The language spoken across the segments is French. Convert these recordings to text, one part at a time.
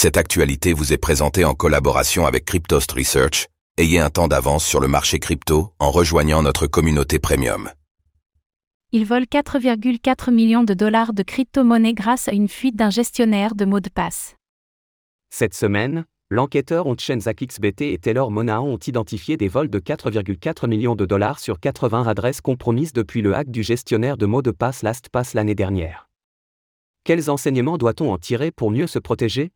Cette actualité vous est présentée en collaboration avec Cryptost Research. Ayez un temps d'avance sur le marché crypto en rejoignant notre communauté premium. Ils volent 4,4 millions de dollars de crypto-monnaies grâce à une fuite d'un gestionnaire de mots de passe. Cette semaine, l'enquêteur Onchen XBT et Taylor Monao ont identifié des vols de 4,4 millions de dollars sur 80 adresses compromises depuis le hack du gestionnaire de mots de passe LastPass l'année dernière. Quels enseignements doit-on en tirer pour mieux se protéger?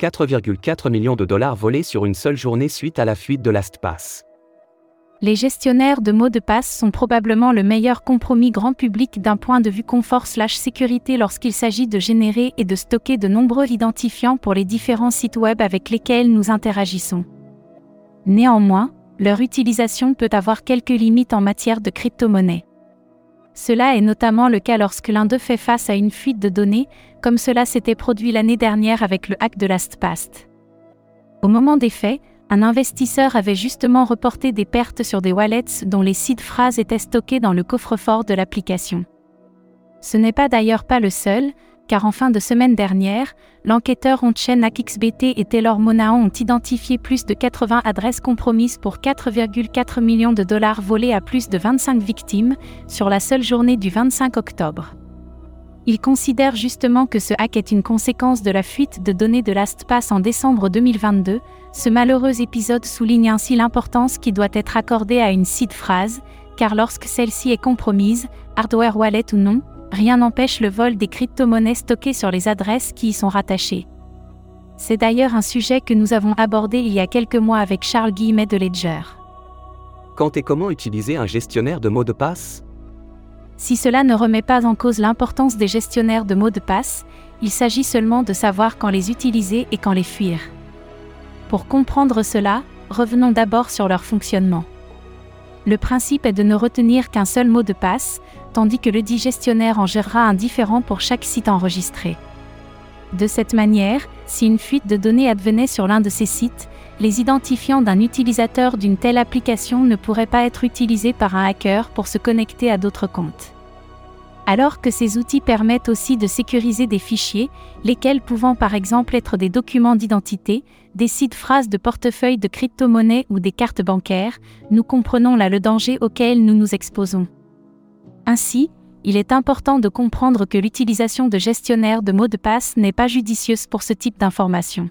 4,4 millions de dollars volés sur une seule journée suite à la fuite de LastPass. Les gestionnaires de mots de passe sont probablement le meilleur compromis grand public d'un point de vue confort/sécurité lorsqu'il s'agit de générer et de stocker de nombreux identifiants pour les différents sites web avec lesquels nous interagissons. Néanmoins, leur utilisation peut avoir quelques limites en matière de crypto-monnaie. Cela est notamment le cas lorsque l'un d'eux fait face à une fuite de données, comme cela s'était produit l'année dernière avec le hack de LastPass. Au moment des faits, un investisseur avait justement reporté des pertes sur des wallets dont les sites phrases étaient stockés dans le coffre-fort de l'application. Ce n'est pas d'ailleurs pas le seul, car en fin de semaine dernière, l'enquêteur Onchen AXBT et Taylor Monao ont identifié plus de 80 adresses compromises pour 4,4 millions de dollars volés à plus de 25 victimes sur la seule journée du 25 octobre. Ils considèrent justement que ce hack est une conséquence de la fuite de données de LastPass en décembre 2022. Ce malheureux épisode souligne ainsi l'importance qui doit être accordée à une seed phrase, car lorsque celle-ci est compromise, hardware wallet ou non, rien n'empêche le vol des crypto-monnaies stockées sur les adresses qui y sont rattachées. C'est d'ailleurs un sujet que nous avons abordé il y a quelques mois avec Charles Guillemet de Ledger. Quand et comment utiliser un gestionnaire de mots de passe? Si cela ne remet pas en cause l'importance des gestionnaires de mots de passe, il s'agit seulement de savoir quand les utiliser et quand les fuir. Pour comprendre cela, revenons d'abord sur leur fonctionnement. Le principe est de ne retenir qu'un seul mot de passe, tandis que le dit gestionnaire en gérera un différent pour chaque site enregistré. De cette manière, si une fuite de données advenait sur l'un de ces sites, les identifiants d'un utilisateur d'une telle application ne pourraient pas être utilisés par un hacker pour se connecter à d'autres comptes alors que ces outils permettent aussi de sécuriser des fichiers, lesquels pouvant par exemple être des documents d'identité, des sites phrases de portefeuille de crypto-monnaies ou des cartes bancaires, nous comprenons là le danger auquel nous nous exposons. Ainsi, il est important de comprendre que l'utilisation de gestionnaires de mots de passe n'est pas judicieuse pour ce type d'information.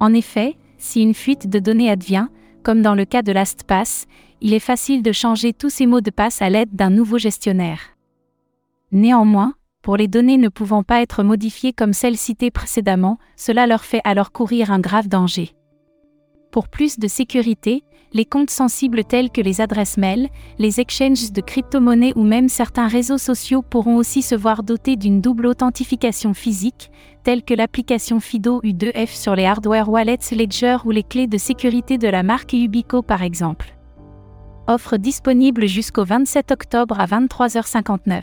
En effet, si une fuite de données advient, comme dans le cas de LastPass, il est facile de changer tous ces mots de passe à l'aide d'un nouveau gestionnaire. Néanmoins, pour les données ne pouvant pas être modifiées comme celles citées précédemment, cela leur fait alors courir un grave danger. Pour plus de sécurité, les comptes sensibles tels que les adresses mail, les exchanges de crypto-monnaies ou même certains réseaux sociaux pourront aussi se voir dotés d'une double authentification physique, telle que l'application FIDO U2F sur les hardware wallets Ledger ou les clés de sécurité de la marque Ubico par exemple. Offre disponible jusqu'au 27 octobre à 23h59.